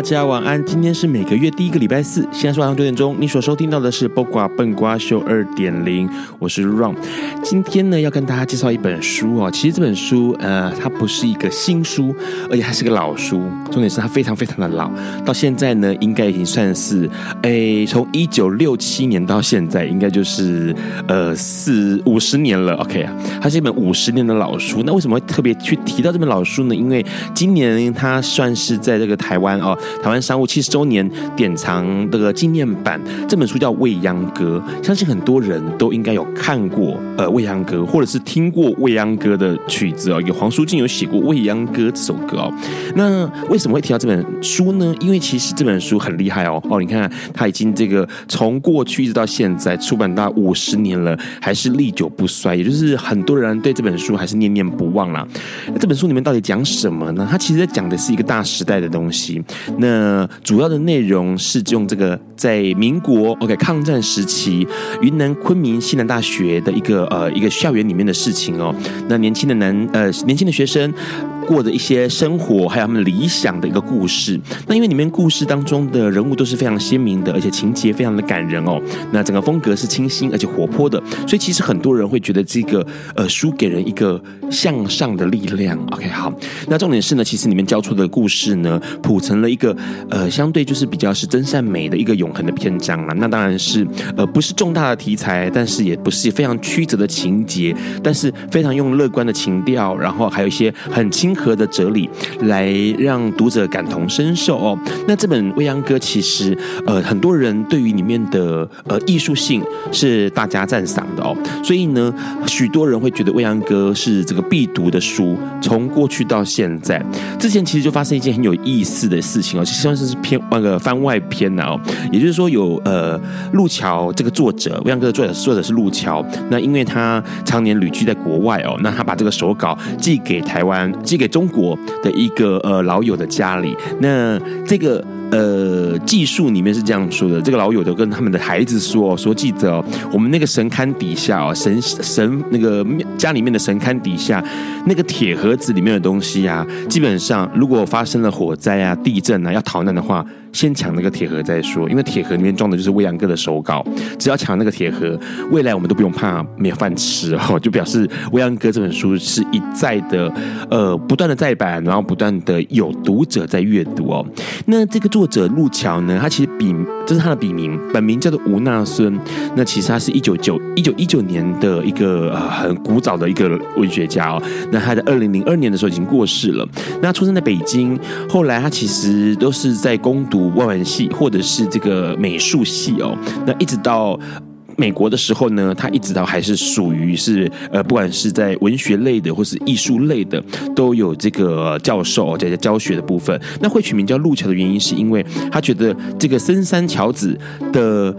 大家晚安，今天是每个月第一个礼拜四，现在是晚上九点钟。你所收听到的是《播瓜笨瓜秀二点零》，我是 Ron。今天呢，要跟大家介绍一本书哦。其实这本书，呃，它不是一个新书，而且它是个老书。重点是它非常非常的老，到现在呢，应该已经算是，诶，从一九六七年到现在，应该就是呃四五十年了。OK 啊，它是一本五十年的老书。那为什么会特别去提到这本老书呢？因为今年它算是在这个台湾哦。台湾商务七十周年典藏的纪念版，这本书叫《未央歌》，相信很多人都应该有看过呃《未央歌》，或者是听过《未央歌》的曲子哦。有黄舒骏有写过《未央歌》这首歌哦。那为什么会提到这本书呢？因为其实这本书很厉害哦哦，你看它已经这个从过去一直到现在出版到五十年了，还是历久不衰，也就是很多人对这本书还是念念不忘啦。那这本书里面到底讲什么呢？它其实在讲的是一个大时代的东西。那主要的内容是用这个在民国 OK 抗战时期，云南昆明西南大学的一个呃一个校园里面的事情哦。那年轻的男呃年轻的学生。过的一些生活，还有他们理想的一个故事。那因为里面故事当中的人物都是非常鲜明的，而且情节非常的感人哦。那整个风格是清新而且活泼的，所以其实很多人会觉得这个呃书给人一个向上的力量。OK，好。那重点是呢，其实里面交出的故事呢，谱成了一个呃相对就是比较是真善美的一个永恒的篇章了。那当然是呃不是重大的题材，但是也不是非常曲折的情节，但是非常用乐观的情调，然后还有一些很亲。和的哲理来让读者感同身受哦。那这本《未央歌》其实呃很多人对于里面的呃艺术性是大加赞赏的哦。所以呢，许多人会觉得《未央歌》是这个必读的书。从过去到现在，之前其实就发生一件很有意思的事情哦，其实算是偏那个番外篇呢哦。也就是说有呃路桥这个作者，《未央歌》的作者作者是路桥。那因为他常年旅居在国外哦，那他把这个手稿寄给台湾，寄给。中国的一个呃老友的家里，那这个呃技术里面是这样说的：这个老友都跟他们的孩子说，说记得哦，我们那个神龛底下哦，神神那个家里面的神龛底下那个铁盒子里面的东西啊，基本上如果发生了火灾啊、地震啊，要逃难的话。先抢那个铁盒再说，因为铁盒里面装的就是未央哥的手稿，只要抢那个铁盒，未来我们都不用怕没有饭吃哦，就表示未央哥这本书是一再的呃不断的再版，然后不断的有读者在阅读哦。那这个作作者陆桥呢，他其实笔这是他的笔名，本名叫做吴纳孙。那其实他是一九九一九一九年的一个呃很古早的一个文学家哦。那他在二零零二年的时候已经过世了。那出生在北京，后来他其实都是在攻读。外文系或者是这个美术系哦，那一直到美国的时候呢，他一直到还是属于是呃，不管是在文学类的或是艺术类的，都有这个教授在教学的部分。那会取名叫路桥的原因，是因为他觉得这个深山桥子的。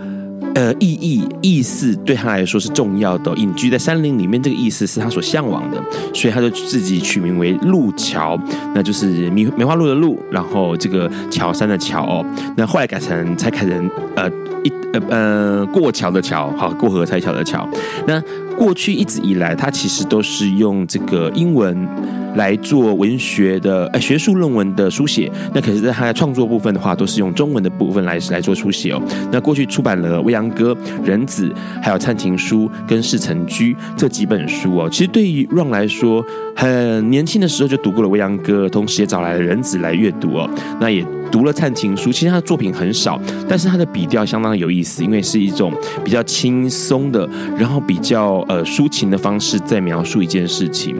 呃，意义意思对他来说是重要的。隐居在山林里面，这个意思是他所向往的，所以他就自己取名为路桥，那就是梅梅花鹿的鹿，然后这个桥山的桥哦。那后来改成才改成呃一呃呃过桥的桥，好过河拆桥的桥。那过去一直以来，他其实都是用这个英文。来做文学的呃学术论文的书写，那可是在他的创作部分的话，都是用中文的部分来来做书写哦。那过去出版了《未央歌》《人子》还有《灿情书》跟《世成居》这几本书哦。其实对于 Ron 来说，很年轻的时候就读过了《未央歌》，同时也找来了《人子》来阅读哦。那也读了《灿情书》，其实他的作品很少，但是他的笔调相当有意思，因为是一种比较轻松的，然后比较呃抒情的方式在描述一件事情。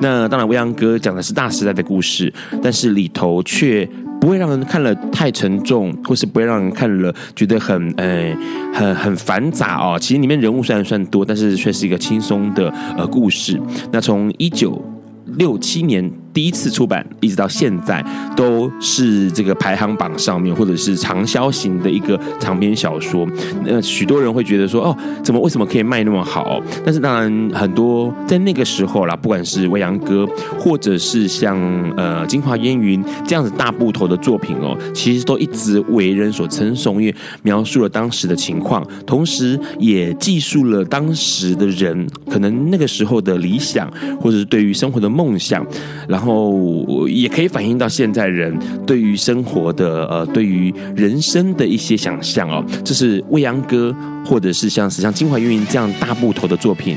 那当然，未央哥讲的是大时代的故事，但是里头却不会让人看了太沉重，或是不会让人看了觉得很呃很很繁杂哦。其实里面人物虽然算多，但是却是一个轻松的呃故事。那从一九六七年。第一次出版，一直到现在都是这个排行榜上面，或者是畅销型的一个长篇小说。那许多人会觉得说，哦，怎么为什么可以卖那么好？但是当然，很多在那个时候啦，不管是未央歌，或者是像呃京华烟云这样子大部头的作品哦，其实都一直为人所称颂，因为描述了当时的情况，同时也记述了当时的人可能那个时候的理想，或者是对于生活的梦想，然后。然后也可以反映到现在人对于生活的呃，对于人生的一些想象哦，这是未央歌，或者是像是像京华云云这样大部头的作品。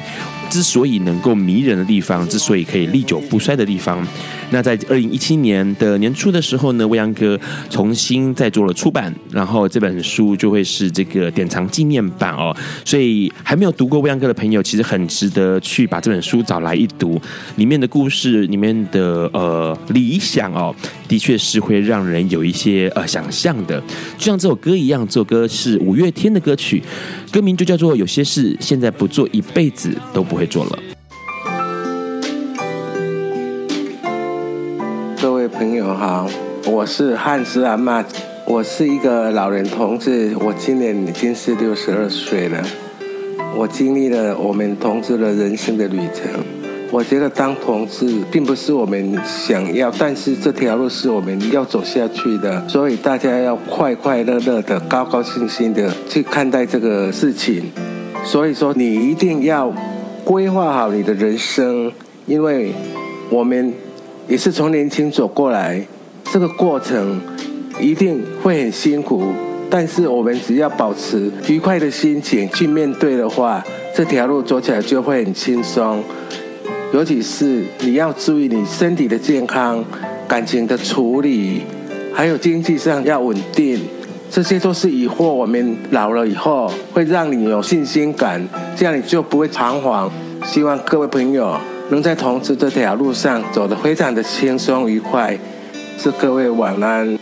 之所以能够迷人的地方，之所以可以历久不衰的地方，那在二零一七年的年初的时候呢，未央歌重新再做了出版，然后这本书就会是这个典藏纪念版哦。所以还没有读过未央歌的朋友，其实很值得去把这本书找来一读。里面的故事，里面的呃理想哦，的确是会让人有一些呃想象的。就像这首歌一样，这首歌是五月天的歌曲。歌名就叫做“有些事现在不做，一辈子都不会做了”。各位朋友好，我是汉斯阿玛，我是一个老人同志，我今年已经是六十二岁了，我经历了我们同志的人生的旅程。我觉得当同志并不是我们想要，但是这条路是我们要走下去的，所以大家要快快乐乐的、高高兴兴的去看待这个事情。所以说，你一定要规划好你的人生，因为我们也是从年轻走过来，这个过程一定会很辛苦，但是我们只要保持愉快的心情去面对的话，这条路走起来就会很轻松。尤其是你要注意你身体的健康、感情的处理，还有经济上要稳定，这些都是以后我们老了以后会让你有信心感，这样你就不会彷徨。希望各位朋友能在同志这条路上走得非常的轻松愉快。祝各位晚安。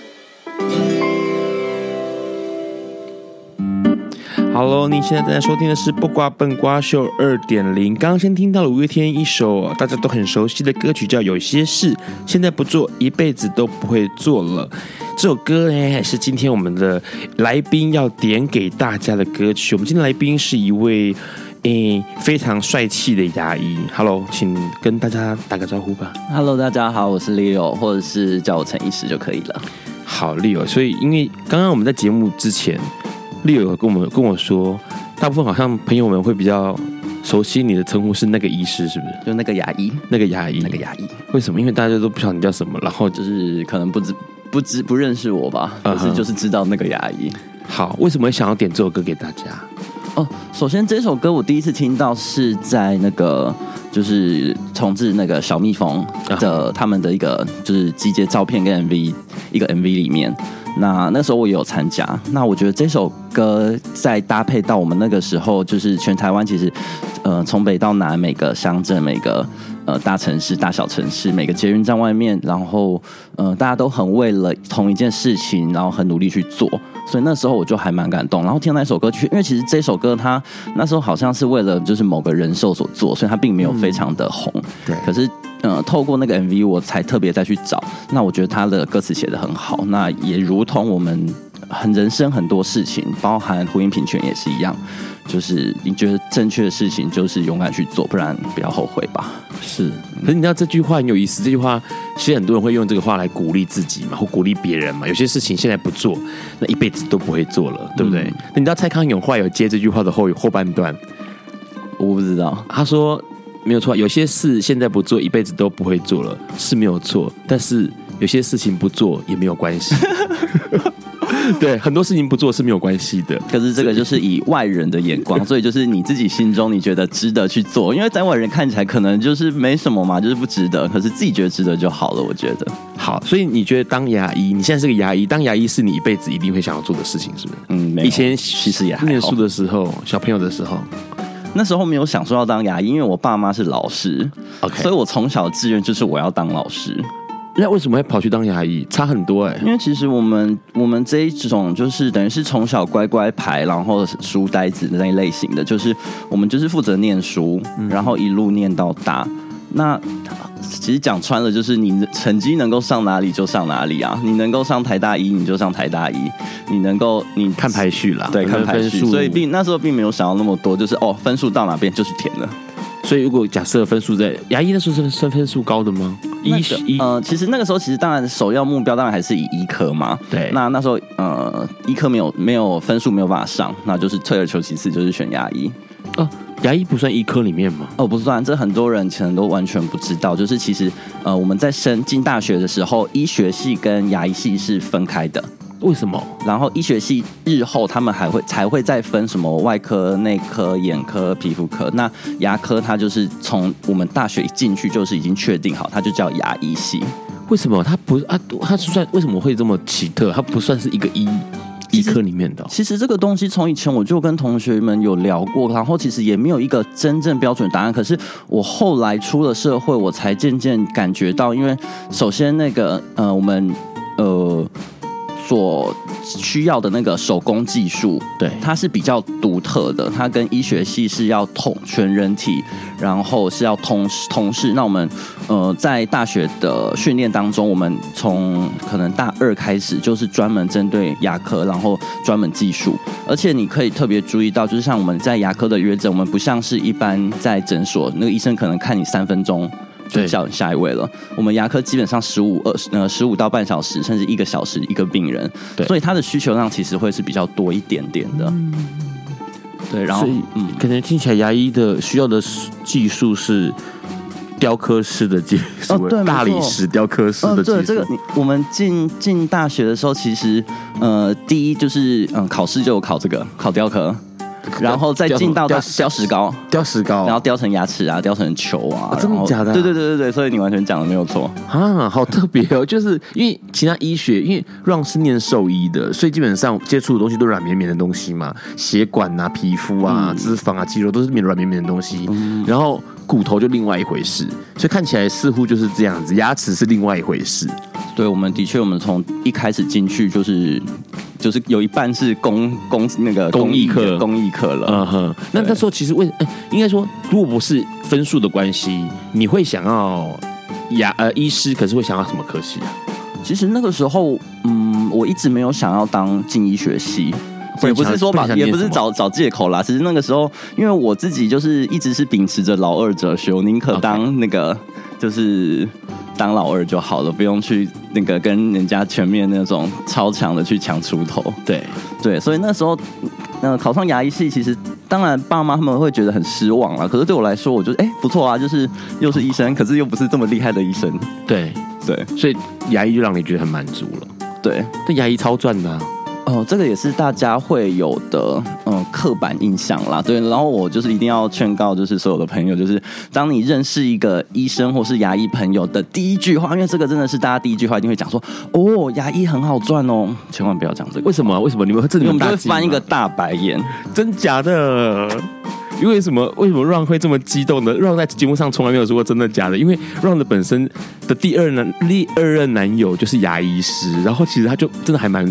Hello，你现在正在收听的是《不瓜笨瓜秀》二点零。刚刚先听到了五月天一首大家都很熟悉的歌曲，叫《有些事现在不做，一辈子都不会做了》。这首歌呢，是今天我们的来宾要点给大家的歌曲。我们今天来宾是一位诶非常帅气的牙医。Hello，请跟大家打个招呼吧。Hello，大家好，我是 Leo，或者是叫我陈医师就可以了。好，Leo。所以，因为刚刚我们在节目之前。Leo 有跟我们跟我说，大部分好像朋友们会比较熟悉你的称呼是那个医师，是不是？就那个牙医，那个牙医，那个牙医。为什么？因为大家都不晓得你叫什么，然后就是可能不知不知不认识我吧，可是就是知道那个牙医。好，为什么会想要点这首歌给大家？哦，首先这首歌我第一次听到是在那个就是重置那个小蜜蜂的他们的一个就是集结照片跟 MV 一个 MV 里面。那那时候我也有参加，那我觉得这首歌再搭配到我们那个时候，就是全台湾其实，呃，从北到南每个乡镇、每个呃大城市、大小城市、每个捷运站外面，然后呃大家都很为了同一件事情，然后很努力去做，所以那时候我就还蛮感动。然后听那首歌曲，因为其实这首歌它那时候好像是为了就是某个人寿所做，所以它并没有非常的红。对，可是。嗯，透过那个 MV，我才特别再去找。那我觉得他的歌词写得很好。那也如同我们很人生很多事情，包含婚姻平权也是一样。就是你觉得正确的事情，就是勇敢去做，不然不要后悔吧。是。可是你知道这句话很有意思。这句话其实很多人会用这个话来鼓励自己嘛，或鼓励别人嘛。有些事情现在不做，那一辈子都不会做了，对不对？嗯、那你知道蔡康永后来有接这句话的后后半段？我不知道。他说。没有错，有些事现在不做，一辈子都不会做了，是没有错。但是有些事情不做也没有关系。对，很多事情不做是没有关系的。可是这个就是以外人的眼光，所以就是你自己心中你觉得值得去做，因为在外人看起来可能就是没什么嘛，就是不值得。可是自己觉得值得就好了，我觉得。好，所以你觉得当牙医，你现在是个牙医，当牙医是你一辈子一定会想要做的事情，是不是？嗯，没。以前其实也还。念书的时候，小朋友的时候，那时候没有想说要当牙医，因为我爸妈是老师，OK，所以我从小志愿就是我要当老师。那为什么会跑去当牙医？差很多哎、欸。因为其实我们我们这一种就是等于是从小乖乖牌，然后书呆子的那一类型的，就是我们就是负责念书，然后一路念到大。那其实讲穿了，就是你成绩能够上哪里就上哪里啊。你能够上台大一，你就上台大一。你能够你看排序啦，对，看排序。所以并那时候并没有想到那么多，就是哦，分数到哪边就是填了。所以，如果假设分数在牙医那时候是算分数高的吗？医学、那个、呃，其实那个时候其实当然首要目标当然还是以医科嘛。对，那那时候呃，医科没有没有分数没有办法上，那就是退而求其次，就是选牙医。哦，牙医不算医科里面吗？哦，不算，这很多人可能都完全不知道。就是其实呃，我们在升进大学的时候，医学系跟牙医系是分开的。为什么？然后医学系日后他们还会才会再分什么外科、内科、眼科、皮肤科。那牙科它就是从我们大学一进去就是已经确定好，它就叫牙医系。为什么？它不啊？它算为什么会这么奇特？它不算是一个医医科里面的。其实这个东西从以前我就跟同学们有聊过，然后其实也没有一个真正标准答案。可是我后来出了社会，我才渐渐感觉到，因为首先那个呃，我们呃。所需要的那个手工技术，对，它是比较独特的。它跟医学系是要统全人体，然后是要通通识。那我们呃，在大学的训练当中，我们从可能大二开始就是专门针对牙科，然后专门技术。而且你可以特别注意到，就是像我们在牙科的约诊，我们不像是一般在诊所，那个医生可能看你三分钟。就叫下一位了。我们牙科基本上十五二十呃十五到半小时，甚至一个小时一个病人。对，所以他的需求量其实会是比较多一点点的。嗯、对，然后嗯，可能听起来牙医的需要的技术是雕刻师的技术，哦，对，大理石雕刻师的技术。对，这个我们进进大学的时候，其实呃，第一就是嗯，考试就有考这个考雕刻。然后再进到雕雕石膏，雕石膏，然后雕成牙齿啊，雕成球啊，真的假的？对对对对对，所以你完全讲的没有错啊，好特别哦！就是因为其他医学，因为 Ron 是念兽医的，所以基本上接触的东西都是软绵绵的东西嘛，血管啊、皮肤啊、脂肪啊、肌肉都是软软绵绵的东西，然后骨头就另外一回事，所以看起来似乎就是这样子，牙齿是另外一回事。对，我们的确，我们从一开始进去就是。就是有一半是公公那个公益课，公益课了。嗯哼，那那时候其实为，欸、应该说，如果不是分数的关系，你会想要牙呃医师，可是会想要什么科系啊？其实那个时候，嗯，我一直没有想要当进医学系，也不是说把，也不是找找借口啦。其实那个时候，因为我自己就是一直是秉持着老二哲学，我宁可当那个就是。当老二就好了，不用去那个跟人家全面那种超强的去抢出头。对对，所以那时候，呃，考上牙医系，其实当然爸妈他们会觉得很失望了。可是对我来说，我就哎、欸、不错啊，就是又是医生，可是又不是这么厉害的医生。对对，所以牙医就让你觉得很满足了。对，但牙医超赚的、啊。哦，这个也是大家会有的，嗯，刻板印象啦。对，然后我就是一定要劝告，就是所有的朋友，就是当你认识一个医生或是牙医朋友的第一句话，因为这个真的是大家第一句话一定会讲说，哦，牙医很好赚哦，千万不要讲这个。为什么？为什么？你们会这里会翻一个大白眼？真假的？因为什么？为什么 Ron 会这么激动呢？Ron 在节目上从来没有说过真的假的，因为 Ron 的本身的第二男第二任男友就是牙医师，然后其实他就真的还蛮。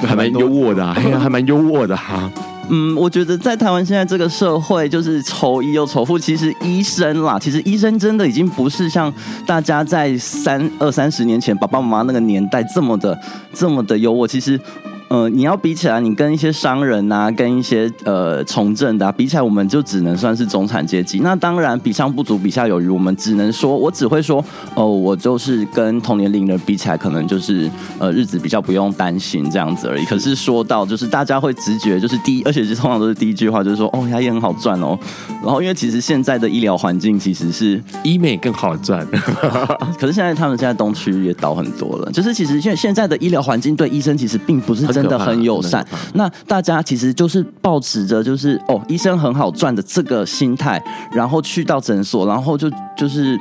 还蛮优渥的、啊，还蛮优渥的哈、啊。嗯，我觉得在台湾现在这个社会，就是仇医又仇富。其实医生啦，其实医生真的已经不是像大家在三二三十年前爸爸妈妈那个年代这么的这么的优渥。其实。呃，你要比起来，你跟一些商人啊，跟一些呃从政的啊，比起来，我们就只能算是中产阶级。那当然，比上不足，比下有余。我们只能说，我只会说，哦、呃，我就是跟同年龄人比起来，可能就是呃日子比较不用担心这样子而已。可是说到就是大家会直觉，就是第一，而且是通常都是第一句话，就是说，哦，牙医很好赚哦。然后，因为其实现在的医疗环境其实是医美更好赚，可是现在他们现在东区也倒很多了。就是其实现现在的医疗环境对医生其实并不是真真的很友善。那大家其实就是抱持着就是哦，医生很好赚的这个心态，然后去到诊所，然后就就是。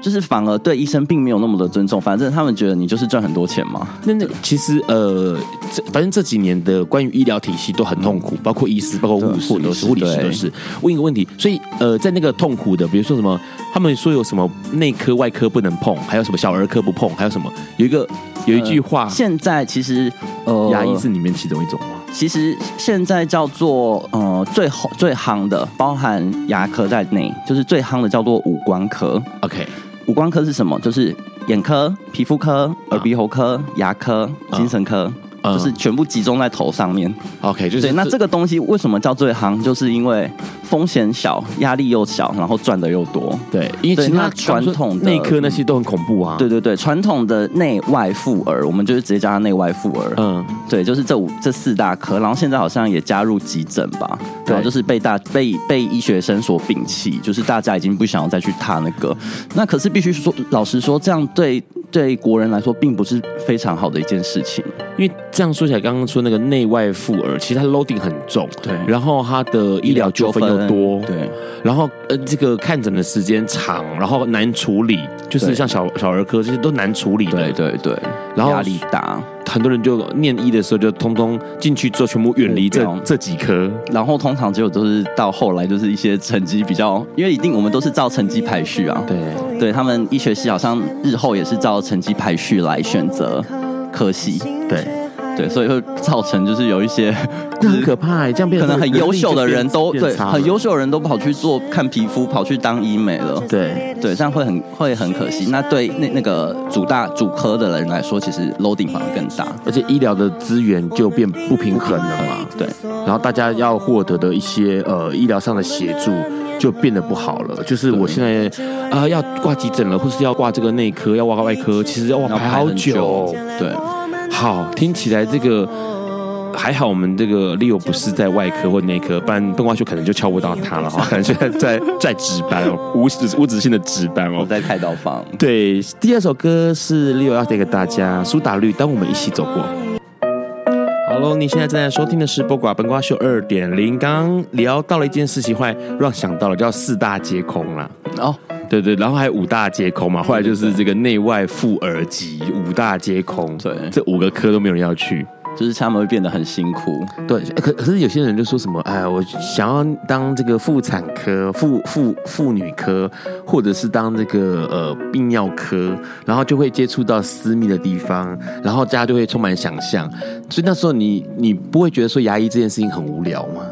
就是反而对医生并没有那么的尊重，反正他们觉得你就是赚很多钱嘛。那那其实呃，这反正这几年的关于医疗体系都很痛苦，包括医师，包括护士都是，护理师都是。问一个问题，所以呃，在那个痛苦的，比如说什么，他们说有什么内科、外科不能碰，还有什么小儿科不碰，还有什么？有一个有一句话，呃、现在其实呃，牙医是里面其中一种吗？其实现在叫做呃最最夯的，包含牙科在内，就是最夯的叫做五官科。OK。五官科是什么？就是眼科、皮肤科、耳鼻喉科、牙科、精神科。就是全部集中在头上面，OK，就是对。那这个东西为什么叫最夯？就是因为风险小，压力又小，然后赚的又多。对，因为其他传统内科那些都很恐怖啊。对对对，传统的内外妇儿，我们就是直接叫它内外妇儿。嗯，对，就是这五这四大科，然后现在好像也加入急诊吧。对，然后就是被大被被医学生所摒弃，就是大家已经不想要再去踏那个。那可是必须说，老实说，这样对。对国人来说，并不是非常好的一件事情，因为这样说起来，刚刚说那个内外妇儿，其实它 loading 很重，对，然后它的医疗纠纷又多，对，然后呃，这个看诊的时间长，然后难处理，就是像小小儿科这些都难处理的，对对对，然后压力大。很多人就念医的时候，就通通进去之后，全部远离这这几科，然后通常只有都是到后来就是一些成绩比较，因为一定我们都是照成绩排序啊，对，对他们医学系好像日后也是照成绩排序来选择科系，对。对，所以会造成就是有一些 很可怕，这样变成可能很优秀的人都对，很优秀的人都跑去做看皮肤，跑去当医美了。对对，这样会很会很可惜。那对那那个主大主科的人来说，其实 loading 反而更大，而且医疗的资源就变不平衡了嘛。对，然后大家要获得的一些呃医疗上的协助就变得不好了。就是我现在啊、呃、要挂急诊了，或是要挂这个内科，要挂外科，其实要排好久。对。好，听起来这个还好，我们这个 Leo 不是在外科或内科，不然笨瓜秀可能就敲不到他了哈。可能现在在在值班哦，无止无止境的值班哦，在开刀房。对，第二首歌是 Leo 要带给大家苏打绿，当我们一起走过。好喽，你现在正在收听的是播瓜笨瓜秀二点零。刚刚聊到了一件事情，后来让想到了叫四大皆空了哦。对对，然后还有五大皆空嘛，后来就是这个内外妇儿急五大皆空，对，这五个科都没有人要去，就是他们会变得很辛苦。对，可可是有些人就说什么，哎，我想要当这个妇产科、妇妇妇女科，或者是当这个呃泌尿科，然后就会接触到私密的地方，然后大家就会充满想象。所以那时候你你不会觉得说牙医这件事情很无聊吗？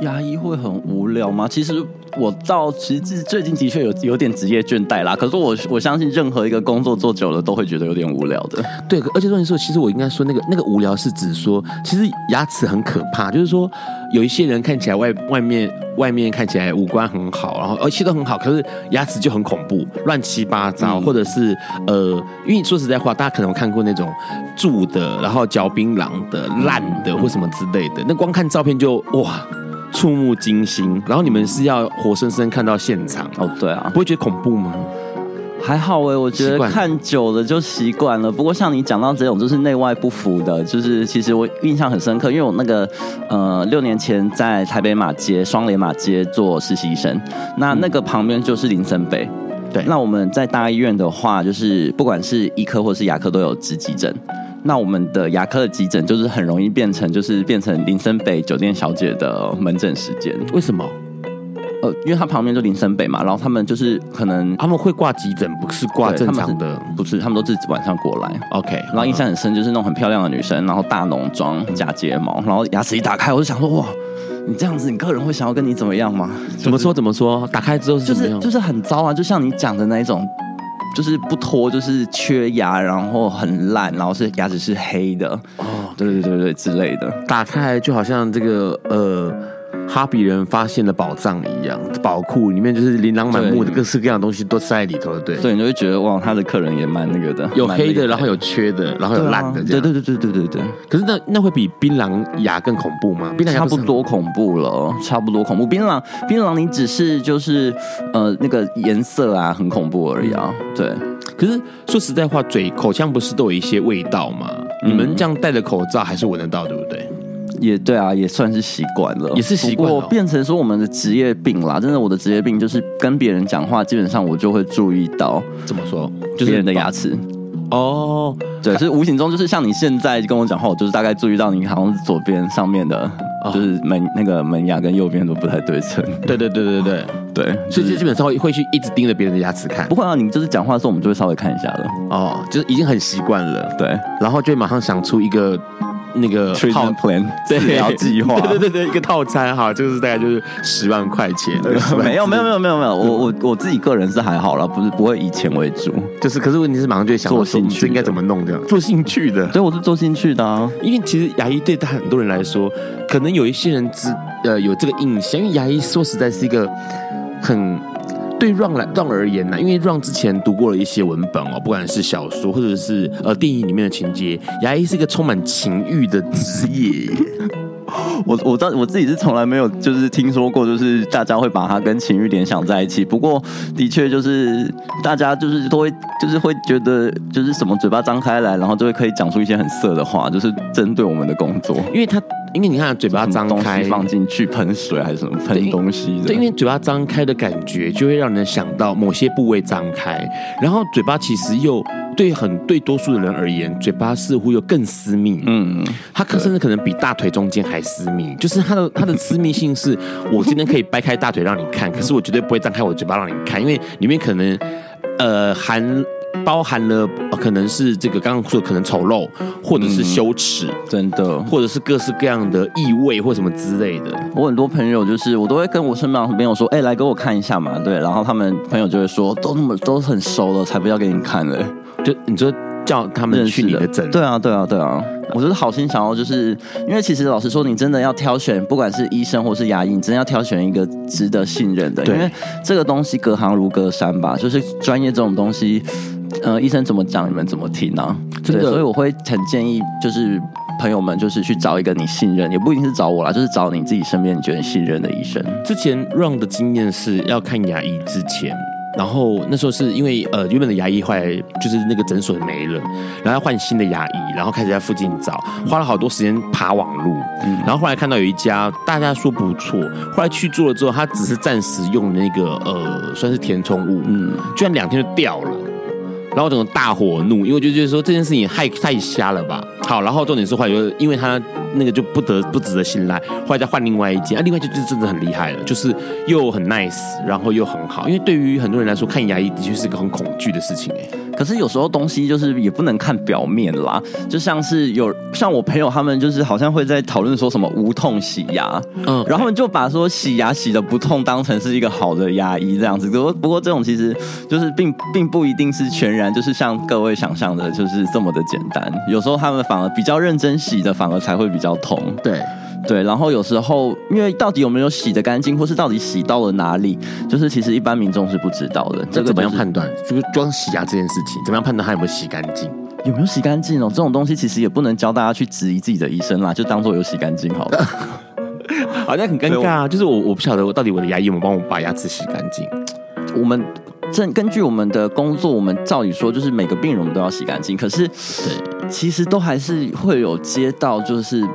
牙医会很无聊吗？其实。我到其实最近的确有有点职业倦怠啦。可是我我相信任何一个工作做久了都会觉得有点无聊的。对，而且说你说，其实我应该说那个那个无聊是指说，其实牙齿很可怕。就是说有一些人看起来外外面外面看起来五官很好，然后而且都很好，可是牙齿就很恐怖，乱七八糟，嗯、或者是呃，因为说实在话，大家可能有看过那种蛀的，然后嚼槟榔的、烂的或什么之类的，那光看照片就哇。触目惊心，然后你们是要活生生看到现场哦？对啊，不会觉得恐怖吗？还好哎，我觉得看久了就习惯了。不过像你讲到这种就是内外不符的，就是其实我印象很深刻，因为我那个呃六年前在台北马街双连马街做实习生，那那个旁边就是林森北。对，那我们在大医院的话，就是不管是医科或是牙科都有值急诊。那我们的牙科的急诊就是很容易变成，就是变成林森北酒店小姐的门诊时间。为什么？呃，因为他旁边就林森北嘛，然后他们就是可能他们会挂急诊，不是挂正常的，不是，他们都是晚上过来。OK，然后印象很深，就是那种很漂亮的女生，然后大浓妆、假睫毛，然后牙齿一打开，我就想说，哇，你这样子，你客人会想要跟你怎么样吗？怎么说？怎么说？打开之后是就是就是很糟啊，就像你讲的那一种。就是不脱，就是缺牙，然后很烂，然后是牙齿是黑的哦，对对对对之类的。打开就好像这个呃。哈比人发现了宝藏一样，宝库里面就是琳琅满目的各式各样的东西都塞在里头，对。对，你就会觉得哇，他的客人也蛮那个的，有黑的，然后有缺的，然后有烂的，对对对对对对对。可是那那会比槟榔牙更恐怖吗？槟榔牙差不多恐怖了，差不多恐怖。槟榔槟榔你只是就是呃那个颜色啊很恐怖而已啊，对。可是说实在话，嘴口腔不是都有一些味道吗？你们这样戴着口罩还是闻得到，对不对？也对啊，也算是习惯了，也是习惯了。我变成说我们的职业病啦，真的，我的职业病就是跟别人讲话，基本上我就会注意到怎么说，就是别人的牙齿。哦，对，是无形中就是像你现在跟我讲话，我就是大概注意到你好像是左边上面的，就是门那个门牙跟右边都不太对称。对对对对对对，所以就基本上会会去一直盯着别人的牙齿看。不会啊，你就是讲话的时候，我们就会稍微看一下了。哦，就是已经很习惯了。对，然后就会马上想出一个。那个 treatment plan 对，要计划，对对对，一个套餐哈，就是大概就是十万块钱。没有没有没有没有没有，我我我自己个人是还好了，不是不会以钱为主，就是可是问题是马上就会想做兴趣，应该怎么弄这样？做兴趣的，所以我是做兴趣的啊。因为其实牙医对他很多人来说，可能有一些人知呃有这个印象，因为牙医说实在是一个很。对 Ron 来 Ron 而言呢，因为 Ron 之前读过了一些文本哦，不管是小说或者是呃电影里面的情节，牙医是一个充满情欲的职业。我我到我自己是从来没有就是听说过，就是大家会把它跟情欲联想在一起。不过的确就是大家就是都会就是会觉得就是什么嘴巴张开来，然后就会可以讲出一些很色的话，就是针对我们的工作，因为他。因为你看，嘴巴张开放进去喷水还是什么喷东西的？对，因为嘴巴张开的感觉就会让人想到某些部位张开，然后嘴巴其实又对很对多数的人而言，嘴巴似乎又更私密。嗯，它可甚至可能比大腿中间还私密，就是它的它的私密性是，我今天可以掰开大腿让你看，可是我绝对不会张开我的嘴巴让你看，因为里面可能呃含。包含了可能是这个刚刚说的可能丑陋，或者是羞耻，嗯，真的，或者是各式各样的异味或什么之类的。我很多朋友就是，我都会跟我身边的朋友说，哎、欸，来给我看一下嘛，对，然后他们朋友就会说，都那么都很熟了，才不要给你看了，就你就叫他们去你的诊，对啊，对啊，对啊，我就是好心想要，就是因为其实老实说，你真的要挑选，不管是医生或是牙医，你真的要挑选一个值得信任的，因为这个东西隔行如隔山吧，就是专业这种东西。呃，医生怎么讲，你们怎么听呢？对，所以我会很建议，就是朋友们，就是去找一个你信任，也不一定是找我啦，就是找你自己身边你觉得信任的医生。之前 Ron 的经验是要看牙医之前，然后那时候是因为呃原本的牙医后来就是那个诊所没了，然后要换新的牙医，然后开始在附近找，花了好多时间爬网路，嗯，然后后来看到有一家大家说不错，后来去做了之后，他只是暂时用那个呃算是填充物，嗯，居然两天就掉了。然后整个大火怒，因为我就觉得说这件事情太太瞎了吧。好，然后重点是后来就因为他那个就不得不值得信赖，后来再换另外一间，啊，另外一间就真的很厉害了，就是又很 nice，然后又很好。因为对于很多人来说，看牙医的确是个很恐惧的事情哎。可是有时候东西就是也不能看表面啦，就像是有像我朋友他们就是好像会在讨论说什么无痛洗牙，嗯，然后他们就把说洗牙洗的不痛当成是一个好的牙医这样子。不过不过这种其实就是并并不一定是全然就是像各位想象的，就是这么的简单。有时候他们反而比较认真洗的，反而才会比较痛。对。对，然后有时候因为到底有没有洗的干净，或是到底洗到了哪里，就是其实一般民众是不知道的。这个怎么样判断？就是装洗牙这件事情，怎么样判断他有没有洗干净？有没有洗干净哦？这种东西其实也不能教大家去质疑自己的医生啦，就当做有洗干净好了。好像很尴尬啊！就是我我不晓得我到底我的牙医有没有帮我把牙齿洗干净。我们正根据我们的工作，我们照理说就是每个病人我们都要洗干净，可是对，其实都还是会有接到就是。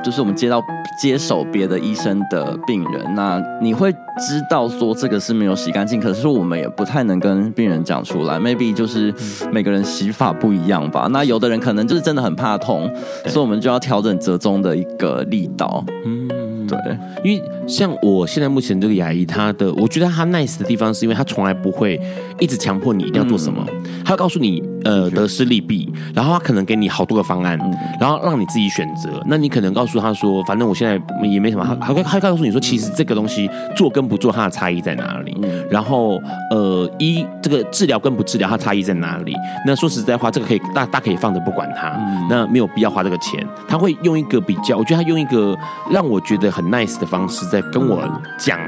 就是我们接到接手别的医生的病人，那你会知道说这个是没有洗干净，可是我们也不太能跟病人讲出来，maybe 就是每个人洗法不一样吧。那有的人可能就是真的很怕痛，所以我们就要调整折中的一个力道。嗯。对，因为像我现在目前这个牙医，他的我觉得他 nice 的地方，是因为他从来不会一直强迫你一定要做什么，嗯、他会告诉你呃得失利弊，然后他可能给你好多个方案，嗯、然后让你自己选择。那你可能告诉他说，反正我现在也没什么，他他会他会告诉你说，其实这个东西做跟不做，它的差异在哪里？嗯、然后呃一这个治疗跟不治疗，它差异在哪里？那说实在话，这个可以大大可以放着不管它，嗯、那没有必要花这个钱。他会用一个比较，我觉得他用一个让我觉得。很 nice 的方式在跟我讲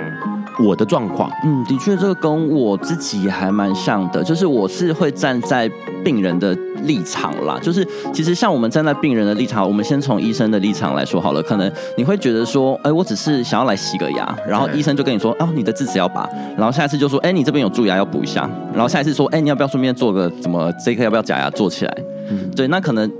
我的状况。嗯，的确，这个跟我自己还蛮像的，就是我是会站在病人的立场啦。就是其实像我们站在病人的立场，我们先从医生的立场来说好了。可能你会觉得说，哎，我只是想要来洗个牙，然后医生就跟你说，哦，你的智齿要拔，然后下一次就说，哎，你这边有蛀牙要补一下，然后下一次说，哎，你要不要顺便做个怎么这颗要不要假牙做起来？嗯，对，那可能。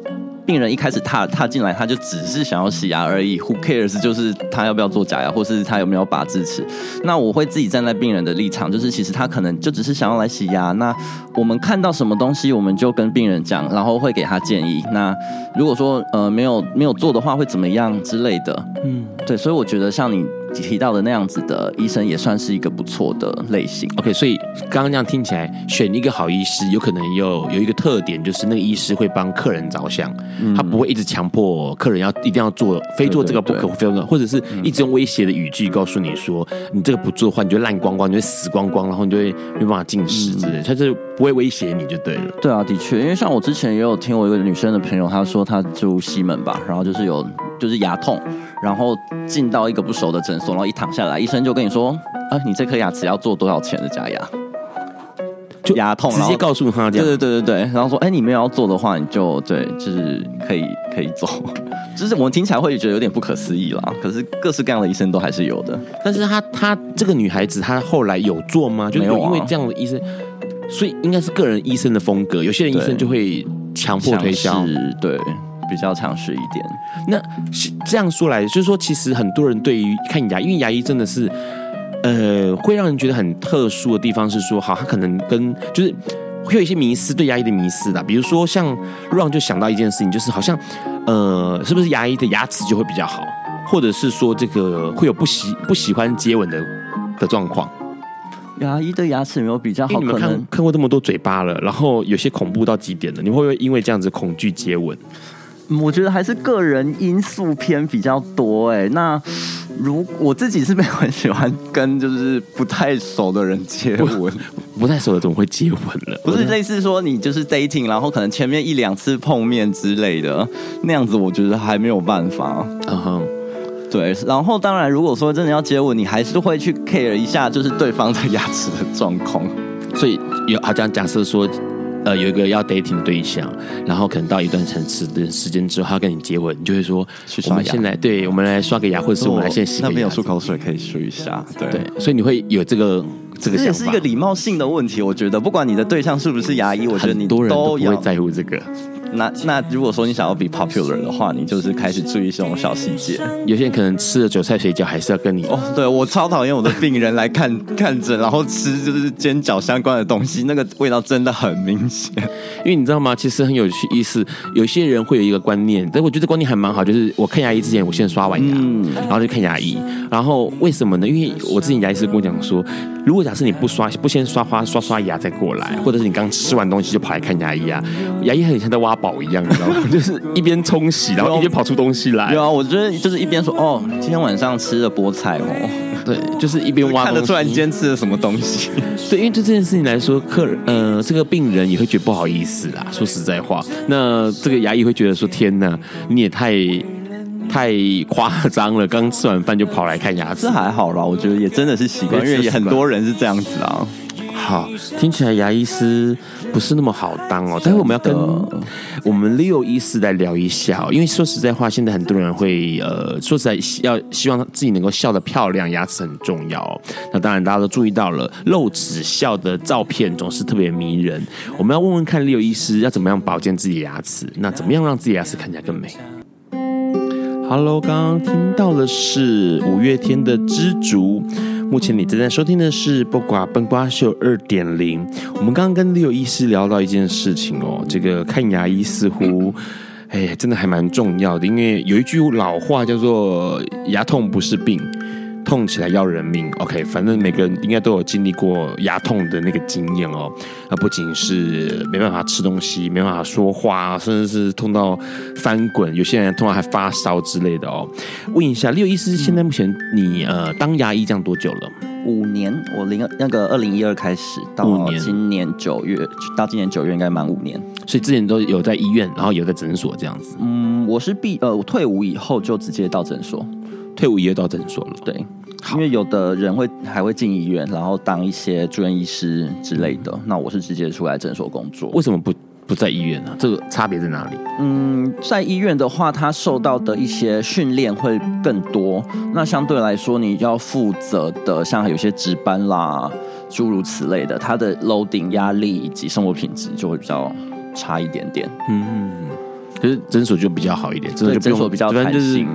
病人一开始踏踏进来，他就只是想要洗牙而已，Who cares？就是他要不要做假牙，或是他有没有拔智齿？那我会自己站在病人的立场，就是其实他可能就只是想要来洗牙。那我们看到什么东西，我们就跟病人讲，然后会给他建议。那如果说呃没有没有做的话，会怎么样之类的？嗯，对，所以我觉得像你。提到的那样子的医生也算是一个不错的类型。OK，所以刚刚这样听起来，选一个好医师，有可能有有一个特点，就是那个医师会帮客人着想，嗯、他不会一直强迫客人要一定要做，非做这个不可，非做那个，或者是一直用威胁的语句告诉你说，嗯、你这个不做的话，你就烂光光，你就死光光，然后你就会没办法进食之类的，他就不会威胁你就对了。对啊，的确，因为像我之前也有听我一个女生的朋友，她说她住西门吧，然后就是有就是牙痛。然后进到一个不熟的诊所，然后一躺下来，医生就跟你说：“啊，你这颗牙齿要做多少钱的假牙？”就牙痛，直接告诉他这样。对对对对对，然后说：“哎，你没有要做的话，你就对，就是可以 可以走。”就是我们听起来会觉得有点不可思议啦。可是各式各样的医生都还是有的。但是她她这个女孩子，她后来有做吗？就没有因为这样的医生，所以应该是个人医生的风格。有些人医生就会强迫推销，对。比较强势一点。那这样说来，就是说，其实很多人对于看牙，因为牙医真的是，呃，会让人觉得很特殊的地方是说，好，他可能跟就是会有一些迷思，对牙医的迷思的。比如说，像 Ron 就想到一件事情，就是好像，呃，是不是牙医的牙齿就会比较好，或者是说这个会有不喜不喜欢接吻的的状况？牙医的牙齿没有比较好，你们看看过这么多嘴巴了，然后有些恐怖到极点了，你会不会因为这样子恐惧接吻？我觉得还是个人因素偏比较多哎。那如我自己是没有很喜欢跟就是不太熟的人接吻，不，不太熟的怎么会接吻了？不是类似说你就是 dating，然后可能前面一两次碰面之类的那样子，我觉得还没有办法。嗯哼，对。然后当然，如果说真的要接吻，你还是会去 care 一下就是对方的牙齿的状况。所以有好像假设说。呃，有一个要 dating 对象，然后可能到一段层次的时间之后，他跟你接吻，你就会说，我们现在对，我们来刷个牙，或者是我们来先洗个牙。那边有漱口水可以漱一下，对对，所以你会有这个这个。这也是一个礼貌性的问题，我觉得，不管你的对象是不是牙医，我觉得你都都不会在乎这个。那那如果说你想要比 popular 的话，你就是开始注意这种小细节。有些人可能吃了韭菜水饺，还是要跟你哦。对，我超讨厌我的病人来看 看诊，然后吃就是煎饺相关的东西，那个味道真的很明显。因为你知道吗？其实很有趣意思，有些人会有一个观念，但我觉得观念还蛮好，就是我看牙医之前，我先刷完牙，嗯、然后就看牙医。然后为什么呢？因为我之前牙医师跟我讲说，如果假设你不刷，不先刷花刷刷牙再过来，或者是你刚吃完东西就跑来看牙医啊，牙医很像在挖。宝一样，你知道吗？就是一边冲洗，然后一边跑出东西来。有啊，我觉得就是一边说哦，今天晚上吃了菠菜哦。对，就是一边挖，看得出来你今天吃了什么东西。对，因为对这件事情来说，客人呃，这个病人也会觉得不好意思啦。说实在话，那这个牙医会觉得说：天哪，你也太太夸张了！刚吃完饭就跑来看牙齿，这还好啦。我觉得也真的是习惯，因为也很多人是这样子啊。好，听起来牙医师不是那么好当哦。待会我们要跟我们 Leo 医师来聊一下，哦因为说实在话，现在很多人会呃，说实在要希望自己能够笑得漂亮，牙齿很重要。那当然大家都注意到了，露齿笑的照片总是特别迷人。我们要问问看 Leo 医师要怎么样保健自己的牙齿，那怎么样让自己牙齿看起来更美？Hello，刚刚听到的是五月天的《知足》。目前你正在收听的是《不瓜笨瓜秀》二点零。我们刚刚跟 Leo 医师聊到一件事情哦，这个看牙医似乎，哎，真的还蛮重要的，因为有一句老话叫做“牙痛不是病”。痛起来要人命，OK，反正每个人应该都有经历过牙痛的那个经验哦。那不仅是没办法吃东西，没办法说话，甚至是痛到翻滚，有些人痛到还发烧之类的哦。问一下，Leo 医师，现在目前你呃当牙医这样多久了？五年，我零那个二零一二开始到今年九月，到今年九月应该满五年。所以之前都有在医院，然后有在诊所这样子。嗯，我是毕呃我退伍以后就直接到诊所，退伍也到诊所了。对。因为有的人会还会进医院，然后当一些住院医师之类的。那我是直接出来诊所工作。为什么不不在医院呢？这个差别在哪里？嗯，在医院的话，他受到的一些训练会更多。那相对来说，你要负责的，像有些值班啦，诸如此类的，他的 loading 压力以及生活品质就会比较差一点点。嗯。可是诊所就比较好一点，诊所就不用诊所比较弹性。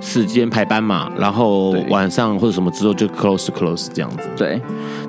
时间排班嘛，然后晚上或者什么之后就 close close 这样子。对，